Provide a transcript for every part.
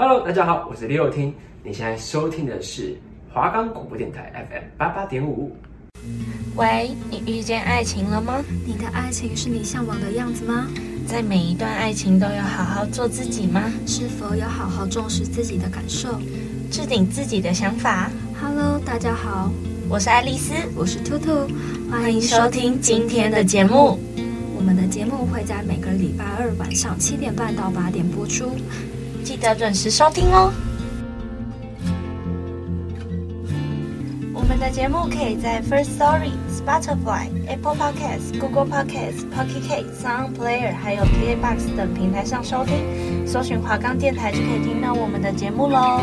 Hello，大家好，我是李友听。你现在收听的是华冈广播电台 FM 八八点五。喂，你遇见爱情了吗？你的爱情是你向往的样子吗？在每一段爱情都要好好做自己吗？是否有好好重视自己的感受，置顶自己的想法？Hello，大家好，我是爱丽丝，我是兔兔，欢迎收听今天的节目。我们的节目会在每个礼拜二晚上七点半到八点播出。记得准时收听哦！我们的节目可以在 First Story、Spotify、Apple Podcasts、Google Podcasts、Pocket Casts、Sound Player 还有 KKBOX 等平台上收听，搜寻华冈电台就可以听到我们的节目喽。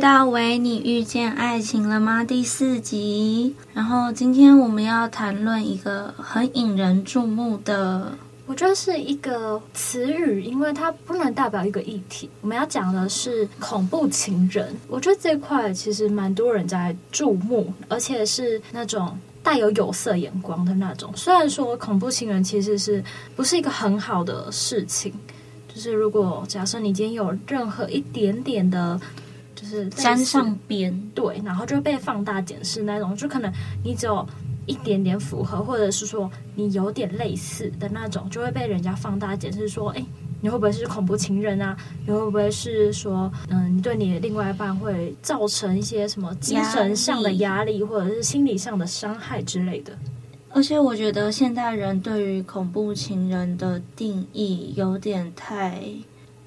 大喂，你遇见爱情了吗？第四集。然后今天我们要谈论一个很引人注目的，我觉得是一个词语，因为它不能代表一个议题。我们要讲的是恐怖情人。我觉得这块其实蛮多人在注目，而且是那种带有有色眼光的那种。虽然说恐怖情人其实是不是一个很好的事情，就是如果假设你今天有任何一点点的。就是沾上边，对，然后就被放大检视那种，就可能你只有一点点符合，或者是说你有点类似的那种，就会被人家放大检视，说，哎，你会不会是恐怖情人啊？你会不会是说，嗯，你对你的另外一半会造成一些什么精神上的压力，或者是心理上的伤害之类的？而且我觉得现代人对于恐怖情人的定义有点太。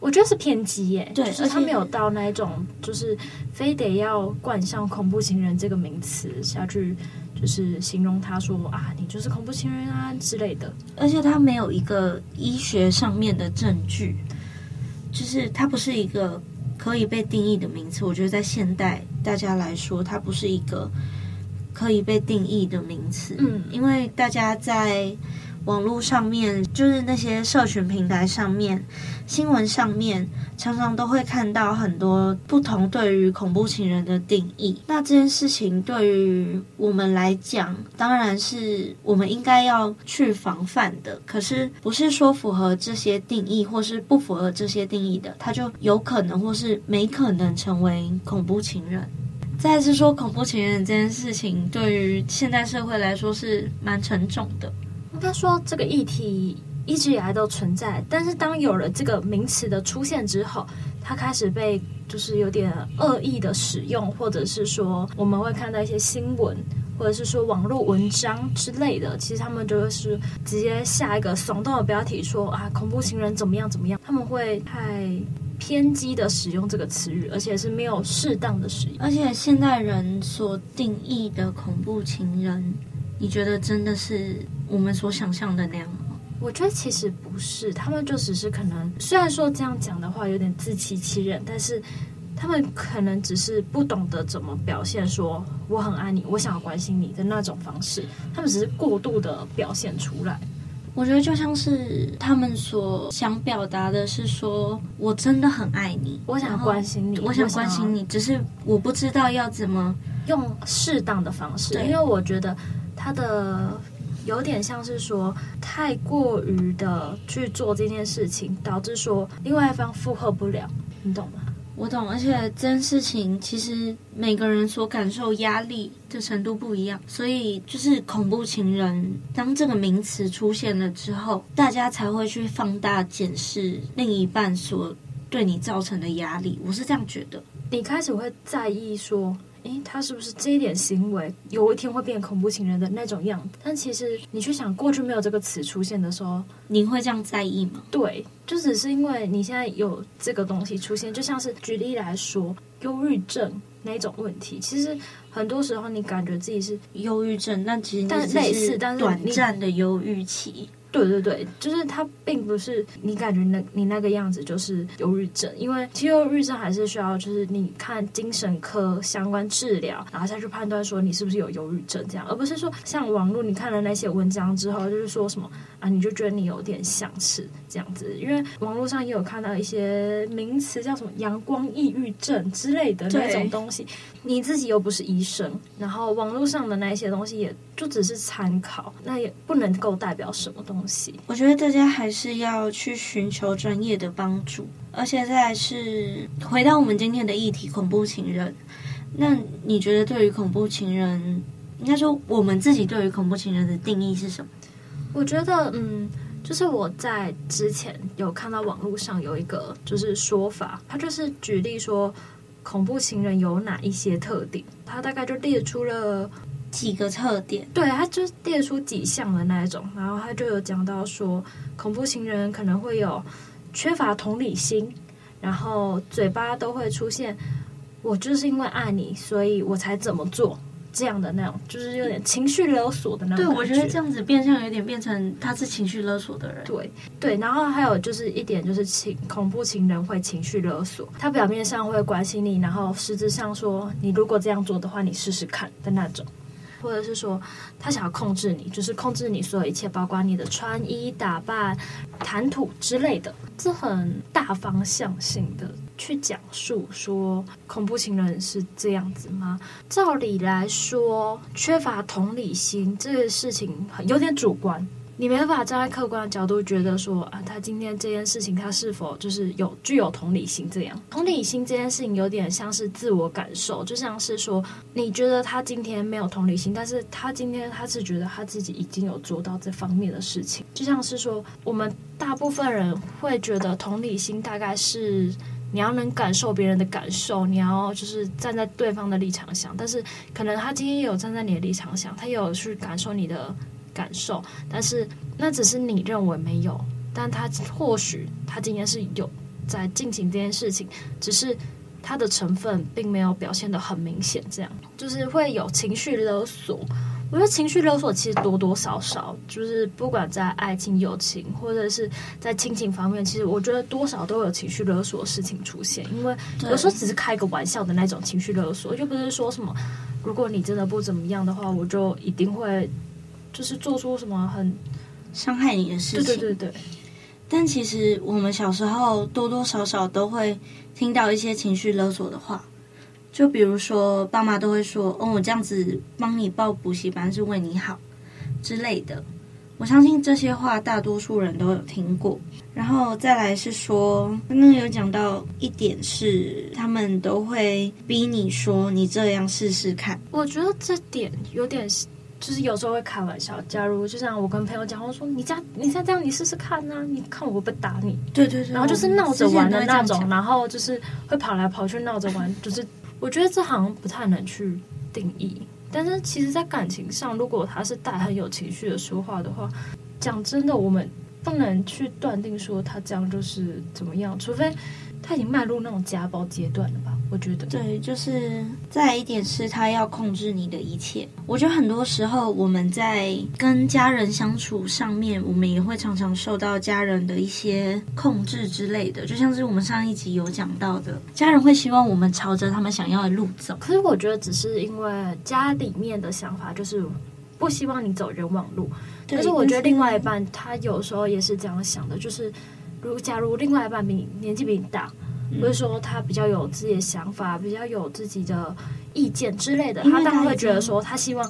我觉得是偏激耶，对，就是他没有到那一种，就是非得要冠上恐怖情人这个名词下去，就是形容他说啊，你就是恐怖情人啊之类的。而且他没有一个医学上面的证据，就是他不是一个可以被定义的名词。我觉得在现代大家来说，它不是一个可以被定义的名词。嗯，因为大家在。网络上面就是那些社群平台上面、新闻上面，常常都会看到很多不同对于恐怖情人的定义。那这件事情对于我们来讲，当然是我们应该要去防范的。可是不是说符合这些定义或是不符合这些定义的，他就有可能或是没可能成为恐怖情人。再次说，恐怖情人这件事情对于现代社会来说是蛮沉重的。应该说，这个议题一直以来都存在，但是当有了这个名词的出现之后，它开始被就是有点恶意的使用，或者是说我们会看到一些新闻，或者是说网络文章之类的，其实他们就是直接下一个耸动的标题说啊，恐怖情人怎么样怎么样，他们会太偏激的使用这个词语，而且是没有适当的使用，而且现代人所定义的恐怖情人。你觉得真的是我们所想象的那样吗？我觉得其实不是，他们就只是可能，虽然说这样讲的话有点自欺欺人，但是他们可能只是不懂得怎么表现，说我很爱你，我想要关心你的那种方式，他们只是过度的表现出来。我觉得就像是他们所想表达的是说，我真的很爱你，我想关心你，我想关心你，只是我不知道要怎么用适当的方式，因为我觉得。他的有点像是说太过于的去做这件事情，导致说另外一方负荷不了，你懂吗？我懂，而且这件事情其实每个人所感受压力的程度不一样，所以就是恐怖情人当这个名词出现了之后，大家才会去放大检视另一半所对你造成的压力。我是这样觉得，你开始会在意说。诶，他是不是这一点行为有一天会变恐怖情人的那种样子？但其实你去想，过去没有这个词出现的时候，你会这样在意吗？对，就只是因为你现在有这个东西出现，就像是举例来说，忧郁症那种问题，其实很多时候你感觉自己是忧郁症，但其实但类似，但是短暂的忧郁期。对对对，就是它并不是你感觉那你那个样子就是忧郁症，因为其实忧郁症还是需要就是你看精神科相关治疗，然后再去判断说你是不是有忧郁症这样，而不是说像网络你看了那些文章之后，就是说什么啊你就觉得你有点像是这样子，因为网络上也有看到一些名词叫什么阳光抑郁症之类的那种东西，你自己又不是医生，然后网络上的那些东西也就只是参考，那也不能够代表什么东西。我觉得大家还是要去寻求专业的帮助，而且再来是回到我们今天的议题——恐怖情人。那你觉得对于恐怖情人，应该说我们自己对于恐怖情人的定义是什么？我觉得，嗯，就是我在之前有看到网络上有一个就是说法，他就是举例说恐怖情人有哪一些特点，他大概就列出了。几个特点，对，他就列出几项的那一种，然后他就有讲到说，恐怖情人可能会有缺乏同理心，然后嘴巴都会出现“我就是因为爱你，所以我才怎么做”这样的那种，就是有点情绪勒索的那种。对，我觉得这样子变相有点变成他是情绪勒索的人。对对，然后还有就是一点就是情恐怖情人会情绪勒索，他表面上会关心你，然后实质上说你如果这样做的话，你试试看的那种。或者是说，他想要控制你，就是控制你所有一切，包括你的穿衣打扮、谈吐之类的。这很大方向性的去讲述说，恐怖情人是这样子吗？照理来说，缺乏同理心这个事情有点主观。你没办法站在客观的角度觉得说啊，他今天这件事情他是否就是有具有同理心？这样同理心这件事情有点像是自我感受，就像是说你觉得他今天没有同理心，但是他今天他是觉得他自己已经有做到这方面的事情。就像是说，我们大部分人会觉得同理心大概是你要能感受别人的感受，你要就是站在对方的立场想，但是可能他今天也有站在你的立场想，他也有去感受你的。感受，但是那只是你认为没有，但他或许他今天是有在进行这件事情，只是他的成分并没有表现的很明显，这样就是会有情绪勒索。我觉得情绪勒索其实多多少少，就是不管在爱情、友情，或者是在亲情方面，其实我觉得多少都有情绪勒索的事情出现。因为有时候只是开个玩笑的那种情绪勒索，又不是说什么如果你真的不怎么样的话，我就一定会。就是做出什么很伤害你的事情，对对对对。但其实我们小时候多多少少都会听到一些情绪勒索的话，就比如说爸妈都会说：“哦，我这样子帮你报补习班是为你好之类的。”我相信这些话大多数人都有听过。然后再来是说，刚刚有讲到一点是，他们都会逼你说：“你这样试试看。”我觉得这点有点。就是有时候会开玩笑，假如就像我跟朋友讲，我说你这样，你再这样，你试试看啊，你看我会不会打你？对对对。然后就是闹着玩的那种，然后就是会跑来跑去闹着玩，就是我觉得这好像不太能去定义。但是其实，在感情上，如果他是带很有情绪的说话的话，讲真的，我们不能去断定说他这样就是怎么样，除非。他已经迈入那种家暴阶段了吧？我觉得对，就是再一点是他要控制你的一切。我觉得很多时候我们在跟家人相处上面，我们也会常常受到家人的一些控制之类的。就像是我们上一集有讲到的，家人会希望我们朝着他们想要的路走。可是我觉得只是因为家里面的想法就是不希望你走冤枉路。但是我觉得另外一半他有时候也是这样想的，就是。如假如另外一半比你年纪比你大，或者说他比较有自己的想法，比较有自己的意见之类的，他当然会觉得说，他希望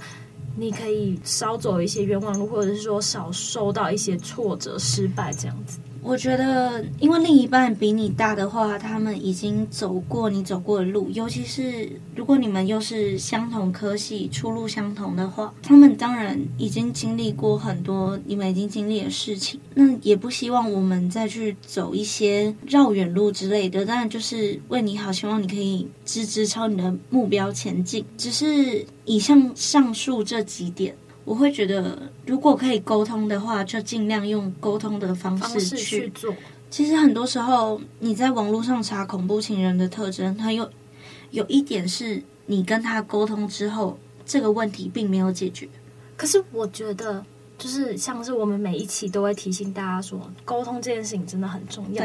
你可以少走一些冤枉路，或者是说少受到一些挫折、失败这样子。我觉得，因为另一半比你大的话，他们已经走过你走过的路，尤其是如果你们又是相同科系、出路相同的话，他们当然已经经历过很多你们已经经历的事情。那也不希望我们再去走一些绕远路之类的。当然，就是为你好，希望你可以直直朝你的目标前进。只是以上上述这几点。我会觉得，如果可以沟通的话，就尽量用沟通的方式去，去做。其实很多时候，你在网络上查恐怖情人的特征，它有有一点是你跟他沟通之后，这个问题并没有解决。可是我觉得。就是像是我们每一期都会提醒大家说，沟通这件事情真的很重要。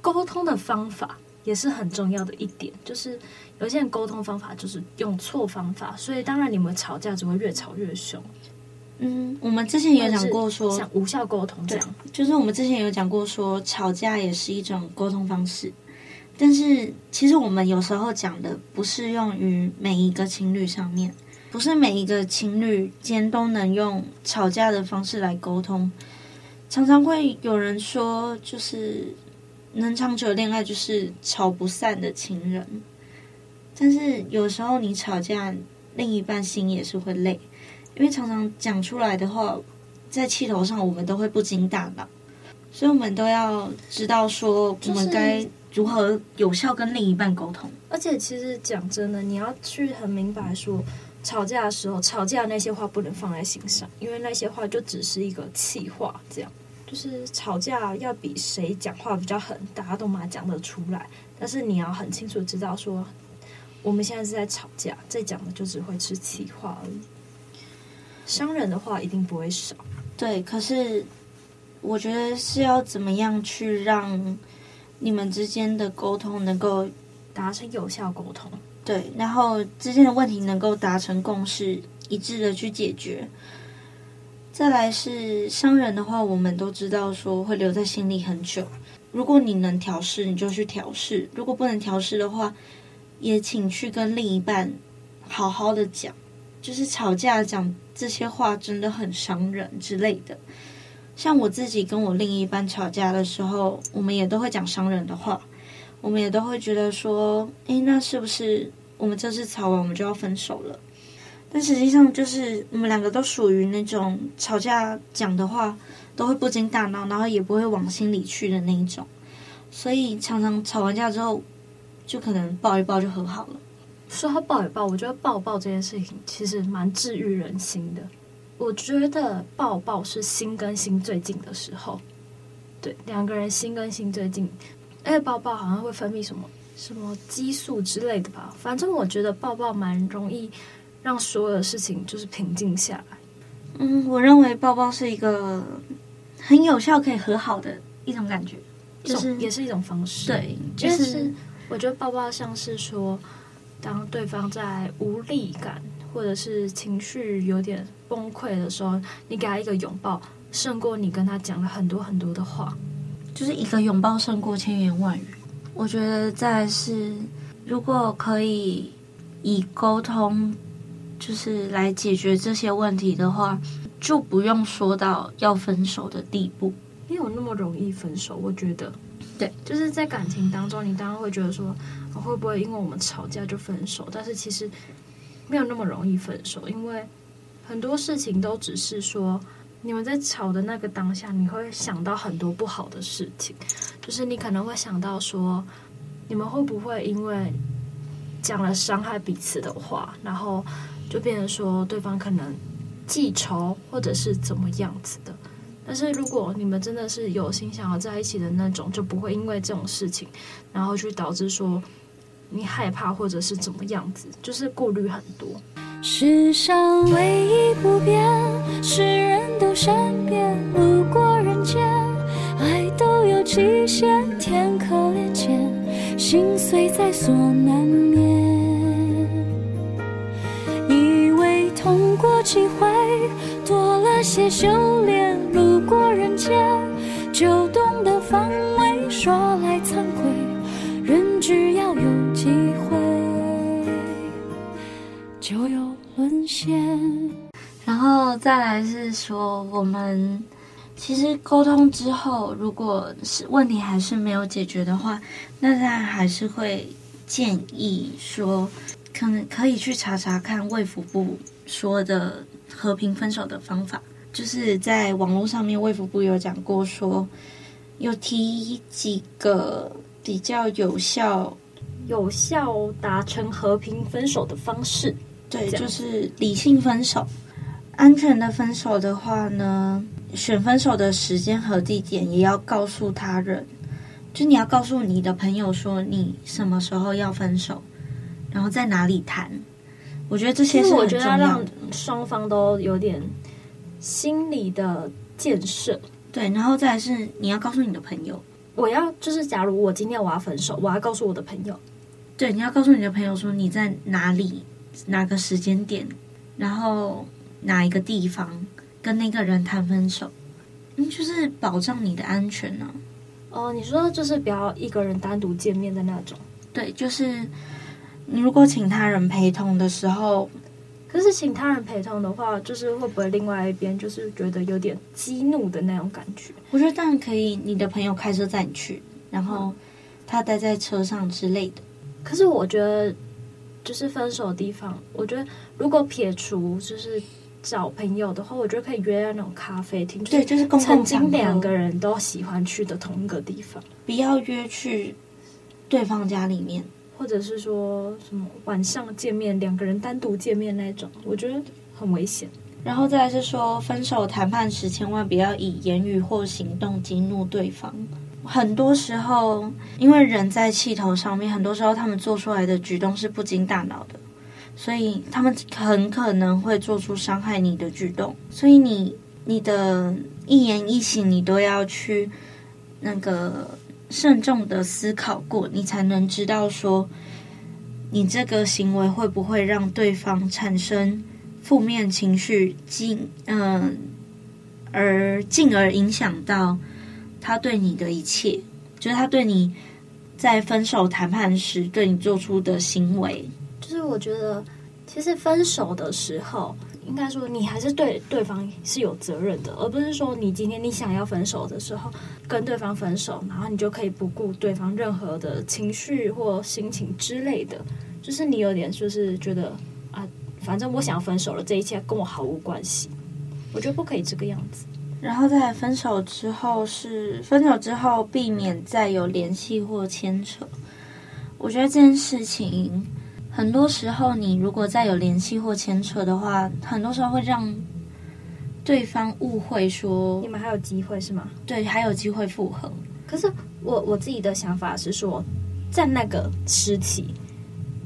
沟通的方法也是很重要的一点，就是有些人沟通方法就是用错方法，所以当然你们吵架只会越吵越凶。嗯，我们之前也有讲过说，像无效沟通这样，就是我们之前有讲过说，吵架也是一种沟通方式。但是其实我们有时候讲的不适用于每一个情侣上面，不是每一个情侣间都能用吵架的方式来沟通。常常会有人说，就是能长久恋爱就是吵不散的情人。但是有时候你吵架，另一半心也是会累。因为常常讲出来的话，在气头上，我们都会不经大脑，所以我们都要知道说，我们该如何有效跟另一半沟通。而且，其实讲真的，你要去很明白说，吵架的时候，吵架那些话不能放在心上，因为那些话就只是一个气话。这样，就是吵架要比谁讲话比较狠，大家都嘛讲得出来。但是你要很清楚知道说，我们现在是在吵架，在讲的就只会是气话而已。伤人的话一定不会少，对。可是我觉得是要怎么样去让你们之间的沟通能够达成有效沟通，对。然后之间的问题能够达成共识，一致的去解决。再来是伤人的话，我们都知道说会留在心里很久。如果你能调试，你就去调试；如果不能调试的话，也请去跟另一半好好的讲。就是吵架讲这些话真的很伤人之类的。像我自己跟我另一半吵架的时候，我们也都会讲伤人的话，我们也都会觉得说，诶，那是不是我们这次吵完我们就要分手了？但实际上就是我们两个都属于那种吵架讲的话都会不经大脑，然后也不会往心里去的那一种，所以常常吵完架之后，就可能抱一抱就和好了。说到抱一抱，我觉得抱抱这件事情其实蛮治愈人心的。我觉得抱抱是心跟心最近的时候，对，两个人心跟心最近，而且抱抱好像会分泌什么什么激素之类的吧。反正我觉得抱抱蛮容易让所有的事情就是平静下来。嗯，我认为抱抱是一个很有效可以和好的一种感觉，就是也是一种方式。对，就是我觉得抱抱像是说。当对方在无力感或者是情绪有点崩溃的时候，你给他一个拥抱，胜过你跟他讲了很多很多的话，就是一个拥抱胜过千言万语。我觉得再是，如果可以以沟通就是来解决这些问题的话，就不用说到要分手的地步。没有那么容易分手，我觉得。对，就是在感情当中，你当然会觉得说，会不会因为我们吵架就分手？但是其实没有那么容易分手，因为很多事情都只是说，你们在吵的那个当下，你会想到很多不好的事情，就是你可能会想到说，你们会不会因为讲了伤害彼此的话，然后就变成说对方可能记仇，或者是怎么样子的。但是如果你们真的是有心想要在一起的那种，就不会因为这种事情，然后去导致说你害怕或者是怎么样子，就是顾虑很多。世上唯一不变，是人都善变。路过人间，爱都有期限，天可怜见，心碎在所难免。过几回，多了些修炼。路过人间，就懂得防卫。说来惭愧，人只要有机会，就有沦陷。然后再来是说，我们其实沟通之后，如果是问题还是没有解决的话，那他还是会建议说，可能可以去查查看卫福部说的和平分手的方法。就是在网络上面，卫福部有讲过说，说有提几个比较有效、有效达成和平分手的方式。对，就是理性分手、安全的分手的话呢，选分手的时间和地点也要告诉他人，就你要告诉你的朋友说你什么时候要分手，然后在哪里谈。我觉得这些是我觉得让双方都有点。心理的建设。对，然后再来是你要告诉你的朋友，我要就是假如我今天我要分手，我要告诉我的朋友。对，你要告诉你的朋友说你在哪里，哪个时间点，然后哪一个地方跟那个人谈分手，嗯，就是保障你的安全呢、啊。哦，你说就是不要一个人单独见面的那种。对，就是你如果请他人陪同的时候，可是请他人陪同的话，就是会不会另外一边就是觉得有点激怒的那种感觉？我觉得当然可以，你的朋友开车载你去，然后他待在车上之类的。可是我觉得，就是分手的地方，我觉得如果撇除就是找朋友的话，我觉得可以约在那种咖啡厅，对，就是曾经两个人都喜欢去的同一个地方，不要约去对方家里面，或者是说什么晚上见面，两个人单独见面那种，我觉得很危险。然后再来是说，分手谈判时千万不要以言语或行动激怒对方。很多时候，因为人在气头上面，很多时候他们做出来的举动是不经大脑的，所以他们很可能会做出伤害你的举动。所以你你的一言一行，你都要去那个慎重的思考过，你才能知道说，你这个行为会不会让对方产生负面情绪，进嗯，而进而影响到。他对你的一切，就是他对你在分手谈判时对你做出的行为。就是我觉得，其实分手的时候，应该说你还是对对方是有责任的，而不是说你今天你想要分手的时候跟对方分手，然后你就可以不顾对方任何的情绪或心情之类的。就是你有点就是觉得啊，反正我想要分手了，这一切跟我毫无关系。我觉得不可以这个样子。然后在分手之后是分手之后避免再有联系或牵扯。我觉得这件事情很多时候，你如果再有联系或牵扯的话，很多时候会让对方误会说你们还有机会是吗？对，还有机会复合。可是我我自己的想法是说，在那个时期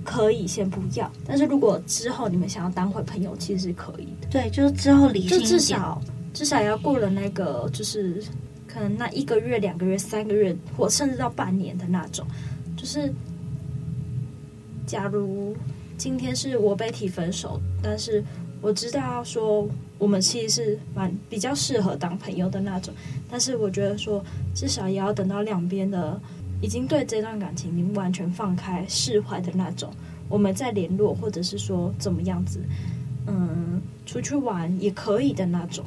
可以先不要，但是如果之后你们想要当回朋友，其实是可以的。对，就是之后理性一点，就至少。至少要过了那个，就是可能那一个月、两个月、三个月，或甚至到半年的那种。就是，假如今天是我被提分手，但是我知道说我们其实是蛮比较适合当朋友的那种。但是我觉得说，至少也要等到两边的已经对这段感情已经完全放开、释怀的那种，我们再联络，或者是说怎么样子，嗯，出去玩也可以的那种。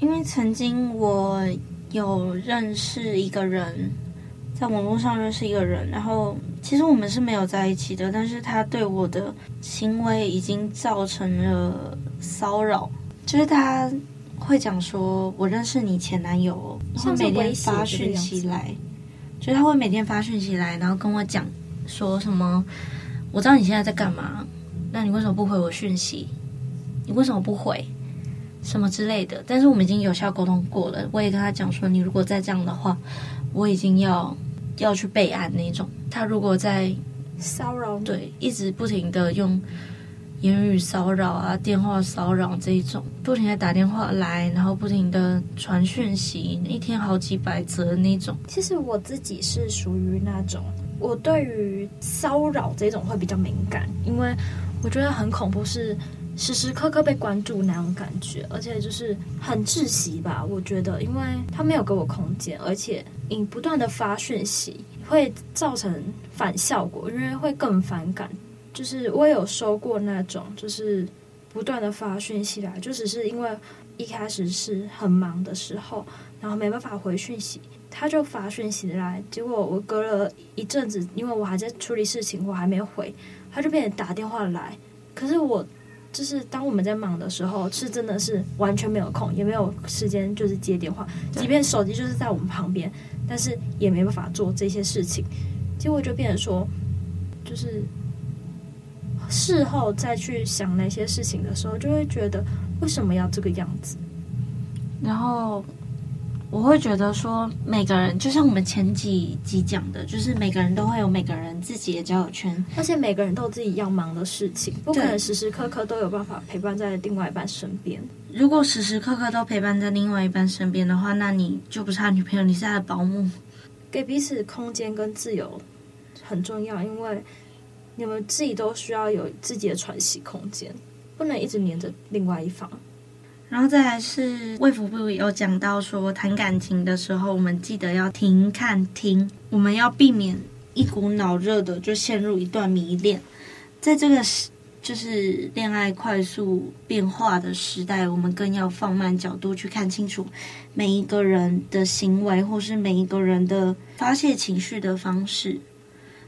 因为曾经我有认识一个人，在网络上认识一个人，然后其实我们是没有在一起的，但是他对我的行为已经造成了骚扰，就是他会讲说，我认识你前男友，然后每天发讯息来，就是他会每天发讯息来，然后跟我讲说什么，我知道你现在在干嘛，那你为什么不回我讯息？你为什么不回？什么之类的，但是我们已经有效沟通过了。我也跟他讲说，你如果再这样的话，我已经要要去备案那种。他如果在骚扰，对，一直不停的用言语骚扰啊、电话骚扰这一种，不停的打电话来，然后不停的传讯息，一天好几百则那种。其实我自己是属于那种，我对于骚扰这种会比较敏感，因为我觉得很恐怖是。时时刻刻被关注那种感觉，而且就是很窒息吧。我觉得，因为他没有给我空间，而且你不断的发讯息会造成反效果，因为会更反感。就是我有收过那种，就是不断的发讯息来，就只是因为一开始是很忙的时候，然后没办法回讯息，他就发讯息来，结果我隔了一阵子，因为我还在处理事情，我还没回，他就变成打电话来，可是我。就是当我们在忙的时候，是真的是完全没有空，也没有时间，就是接电话。即便手机就是在我们旁边，但是也没办法做这些事情。结果就变成说，就是事后再去想那些事情的时候，就会觉得为什么要这个样子？然后我会觉得说，每个人就像我们前几集讲的，就是每个人都会有每个人自己的交友圈，而且每个人都有自己要忙的事情，不可能时时刻刻都有办法陪伴在另外一半身边。如果时时刻刻都陪伴在另外一半身边的话，那你就不是他女朋友，你是他的保姆。给彼此空间跟自由很重要，因为你们自己都需要有自己的喘息空间，不能一直黏着另外一方。然后再来是卫福部有讲到说，谈感情的时候，我们记得要停、看、听，我们要避免一股脑热的就陷入一段迷恋。在这个时，就是恋爱快速变化的时代，我们更要放慢角度去看清楚每一个人的行为，或是每一个人的发泄情绪的方式，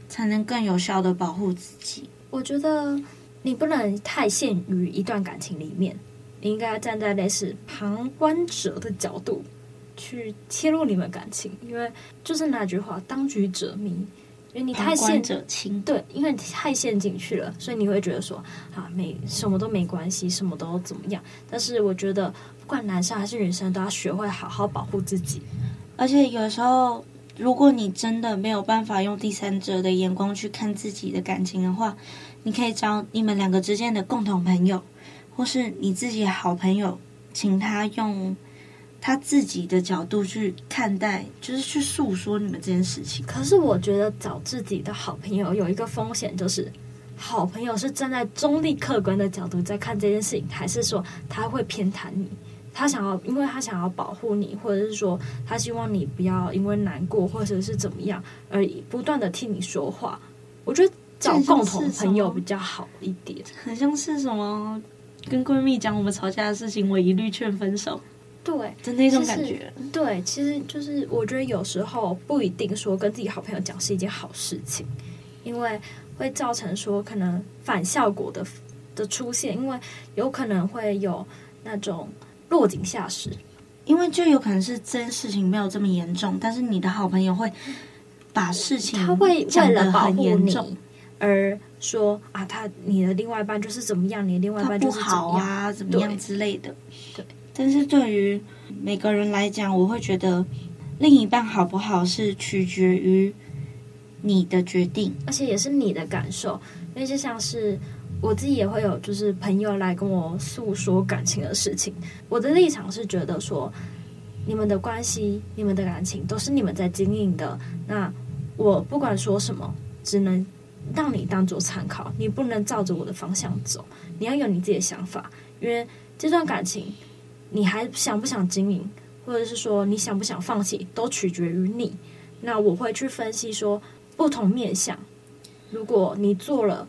才能更有效的保护自己。我觉得你不能太陷于一段感情里面。你应该站在类似旁观者的角度去切入你们感情，因为就是那句话“当局者迷”，因为你太陷者清，对，因为你太陷进去了，所以你会觉得说啊，没什么都没关系，什么都怎么样。但是我觉得，不管男生还是女生，都要学会好好保护自己。而且有时候，如果你真的没有办法用第三者的眼光去看自己的感情的话，你可以找你们两个之间的共同朋友。或是你自己好朋友，请他用他自己的角度去看待，就是去诉说你们这件事情。可是我觉得找自己的好朋友有一个风险，就是好朋友是站在中立客观的角度在看这件事情，还是说他会偏袒你？他想要，因为他想要保护你，或者是说他希望你不要因为难过或者是怎么样而不断的替你说话。我觉得找共同朋友比较好一点，很像是什么？跟闺蜜讲我们吵架的事情，我一律劝分手。对，真的那种感觉。对，其实就是我觉得有时候不一定说跟自己好朋友讲是一件好事情，因为会造成说可能反效果的的出现，因为有可能会有那种落井下石。因为就有可能是这件事情没有这么严重，但是你的好朋友会把事情他会为了保护你而。说啊，他你的另外一半就是怎么样，你的另外一半就是不好啊，怎么样之类的。对，但是对于每个人来讲，我会觉得另一半好不好是取决于你的决定，而且也是你的感受。因为就像是我自己也会有，就是朋友来跟我诉说感情的事情，我的立场是觉得说，你们的关系、你们的感情都是你们在经营的。那我不管说什么，只能。让你当做参考，你不能照着我的方向走，你要有你自己的想法。因为这段感情，你还想不想经营，或者是说你想不想放弃，都取决于你。那我会去分析说不同面向，如果你做了，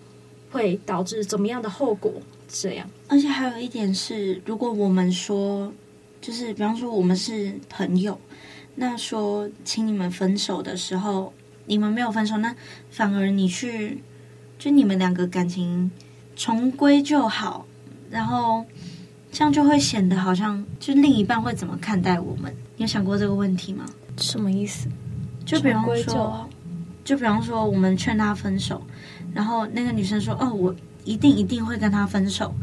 会导致怎么样的后果？这样。而且还有一点是，如果我们说，就是比方说我们是朋友，那说请你们分手的时候。你们没有分手，那反而你去，就你们两个感情重归就好，然后这样就会显得好像就另一半会怎么看待我们？你有想过这个问题吗？什么意思？就比方说，就，就比方说我们劝他分手，然后那个女生说：“哦，我一定一定会跟他分手。”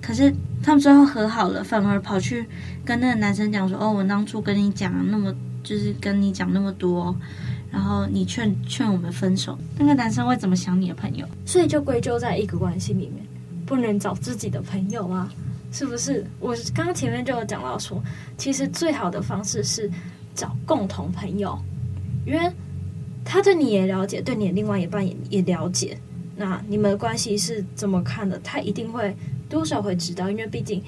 可是他们最后和好了，反而跑去跟那个男生讲说：“哦，我当初跟你讲那么，就是跟你讲那么多。”然后你劝劝我们分手，那个男生会怎么想你的朋友？所以就归咎在一个关系里面，不能找自己的朋友啊，是不是？我刚刚前面就有讲到说，其实最好的方式是找共同朋友，因为他对你也了解，对你的另外一半也也了解，那你们的关系是怎么看的？他一定会多少会知道，因为毕竟。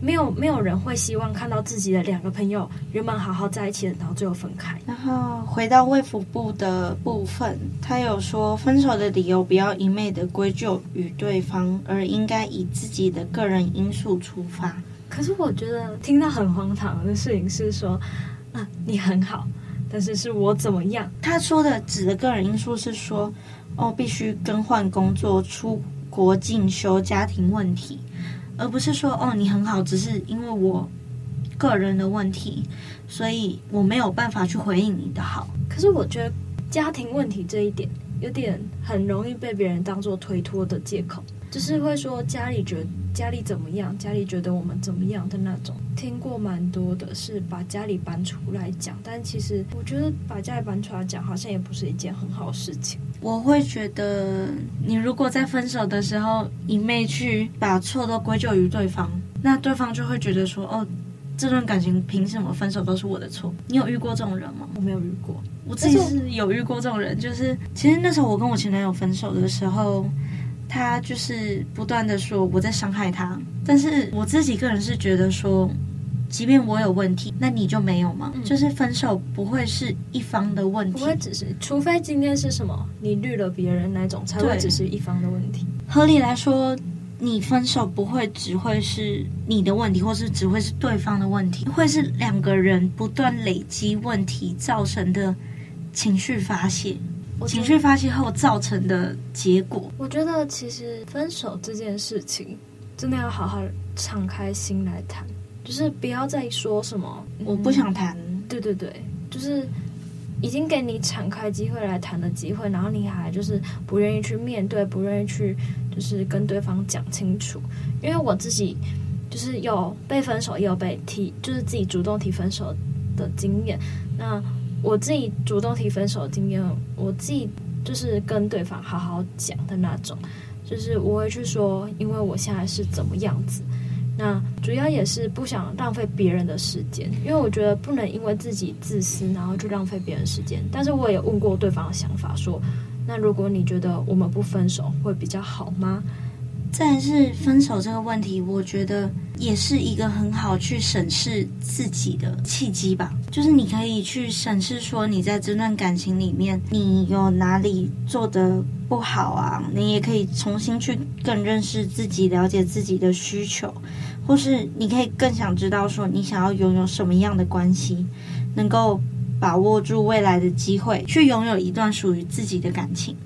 没有没有人会希望看到自己的两个朋友原本好好在一起的，然后最后分开。然后回到卫福部的部分，他有说分手的理由不要一昧的归咎于对方，而应该以自己的个人因素出发。可是我觉得听到很荒唐的事情是说，啊，你很好，但是是我怎么样？他说的指的个人因素是说，哦，必须更换工作、出国进修、家庭问题。而不是说哦，你很好，只是因为我个人的问题，所以我没有办法去回应你的好。可是我觉得家庭问题这一点有点很容易被别人当做推脱的借口，就是会说家里觉得家里怎么样，家里觉得我们怎么样的那种。听过蛮多的是把家里搬出来讲，但其实我觉得把家里搬出来讲好像也不是一件很好事情。我会觉得，你如果在分手的时候一昧去把错都归咎于对方，那对方就会觉得说，哦。这段感情凭什么分手都是我的错？你有遇过这种人吗？我没有遇过，我自己是有遇过这种人。就是其实那时候我跟我前男友分手的时候，他就是不断的说我在伤害他。但是我自己个人是觉得说，即便我有问题，那你就没有吗？嗯、就是分手不会是一方的问题，不会只是，除非今天是什么你绿了别人那种，才会只是一方的问题。合理来说。你分手不会只会是你的问题，或是只会是对方的问题，会是两个人不断累积问题造成的情绪发泄，情绪发泄后造成的结果。我觉得其实分手这件事情真的要好好敞开心来谈，就是不要再说什么我不想谈。对对对，就是。已经给你敞开机会来谈的机会，然后你还就是不愿意去面对，不愿意去就是跟对方讲清楚。因为我自己就是有被分手，也有被提，就是自己主动提分手的经验。那我自己主动提分手的经验，我自己就是跟对方好好讲的那种，就是我会去说，因为我现在是怎么样子。那主要也是不想浪费别人的时间，因为我觉得不能因为自己自私，然后就浪费别人时间。但是我也问过对方的想法，说，那如果你觉得我们不分手会比较好吗？再来是分手这个问题，我觉得也是一个很好去审视自己的契机吧。就是你可以去审视说，你在这段感情里面，你有哪里做得不好啊？你也可以重新去更认识自己，了解自己的需求。或是你可以更想知道说，你想要拥有什么样的关系，能够把握住未来的机会，去拥有一段属于自己的感情。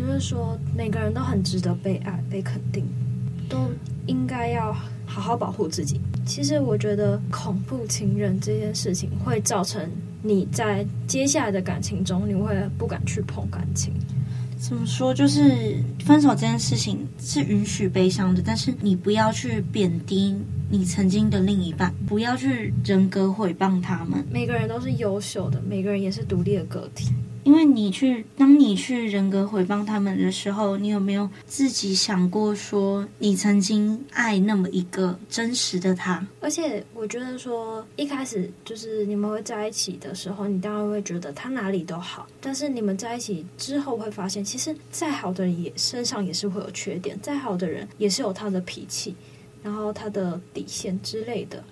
就是说，每个人都很值得被爱、被肯定，都应该要好好保护自己。其实，我觉得恐怖情人这件事情会造成你在接下来的感情中，你会不敢去碰感情。怎么说？就是分手这件事情是允许悲伤的，但是你不要去贬低你曾经的另一半，不要去人格毁谤他们。每个人都是优秀的，每个人也是独立的个体。因为你去，当你去人格回谤他们的时候，你有没有自己想过说，你曾经爱那么一个真实的他？而且我觉得说，一开始就是你们会在一起的时候，你当然会觉得他哪里都好。但是你们在一起之后会发现，其实再好的人也身上也是会有缺点，再好的人也是有他的脾气，然后他的底线之类的。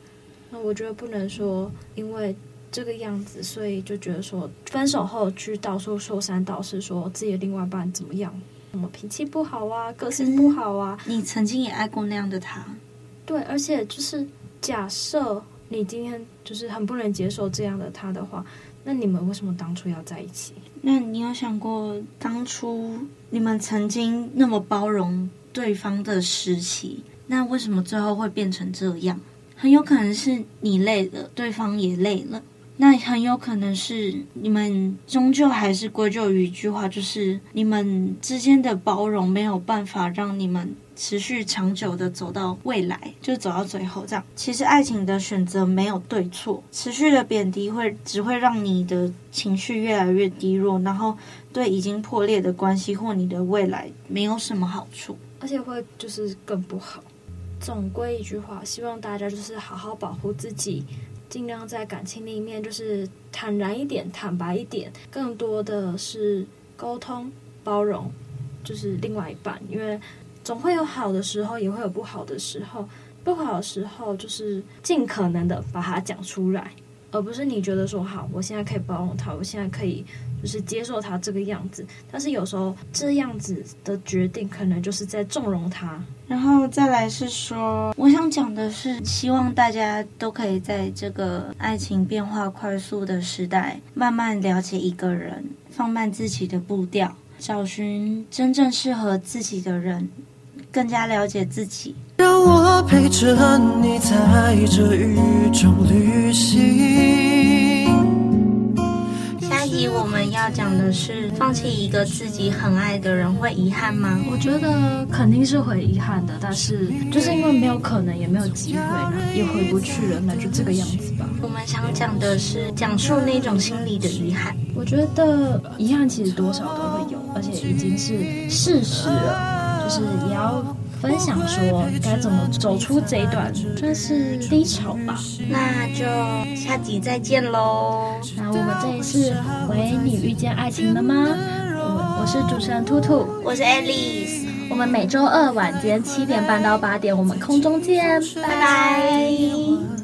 那我觉得不能说因为。这个样子，所以就觉得说，分手后去到处说三道四，说自己的另外一半怎么样，什么脾气不好啊，个性不好啊。你曾经也爱过那样的他，对，而且就是假设你今天就是很不能接受这样的他的话，那你们为什么当初要在一起？那你有想过当初你们曾经那么包容对方的时期，那为什么最后会变成这样？很有可能是你累了，对方也累了。那很有可能是你们终究还是归咎于一句话，就是你们之间的包容没有办法让你们持续长久的走到未来，就走到最后这样。其实爱情的选择没有对错，持续的贬低会只会让你的情绪越来越低落，然后对已经破裂的关系或你的未来没有什么好处，而且会就是更不好。总归一句话，希望大家就是好好保护自己。尽量在感情里面就是坦然一点、坦白一点，更多的是沟通、包容，就是另外一半。因为总会有好的时候，也会有不好的时候。不好的时候，就是尽可能的把它讲出来，而不是你觉得说好，我现在可以包容他，我现在可以就是接受他这个样子。但是有时候这样子的决定，可能就是在纵容他。然后再来是说，我想讲的是，希望大家都可以在这个爱情变化快速的时代，慢慢了解一个人，放慢自己的步调，找寻真正适合自己的人，更加了解自己。让我陪着你在这雨中旅行。下一集我们要讲的是，放弃一个自己很爱的人会遗憾吗？我觉得肯定是会遗憾的，但是就是因为没有可能，也没有机会，也回不去了，那就这个样子吧。我们想讲的是，讲述那种心里的遗憾。我觉得遗憾其实多少都会有，而且已经是事实了，就是也要。分享说该怎么走出这一段算是低潮吧，那就下集再见喽。那我们这里是喂，你遇见爱情了吗？我我是主持人兔兔，我是 Alice，我们每周二晚间七点半到八点，我们空中见，拜拜。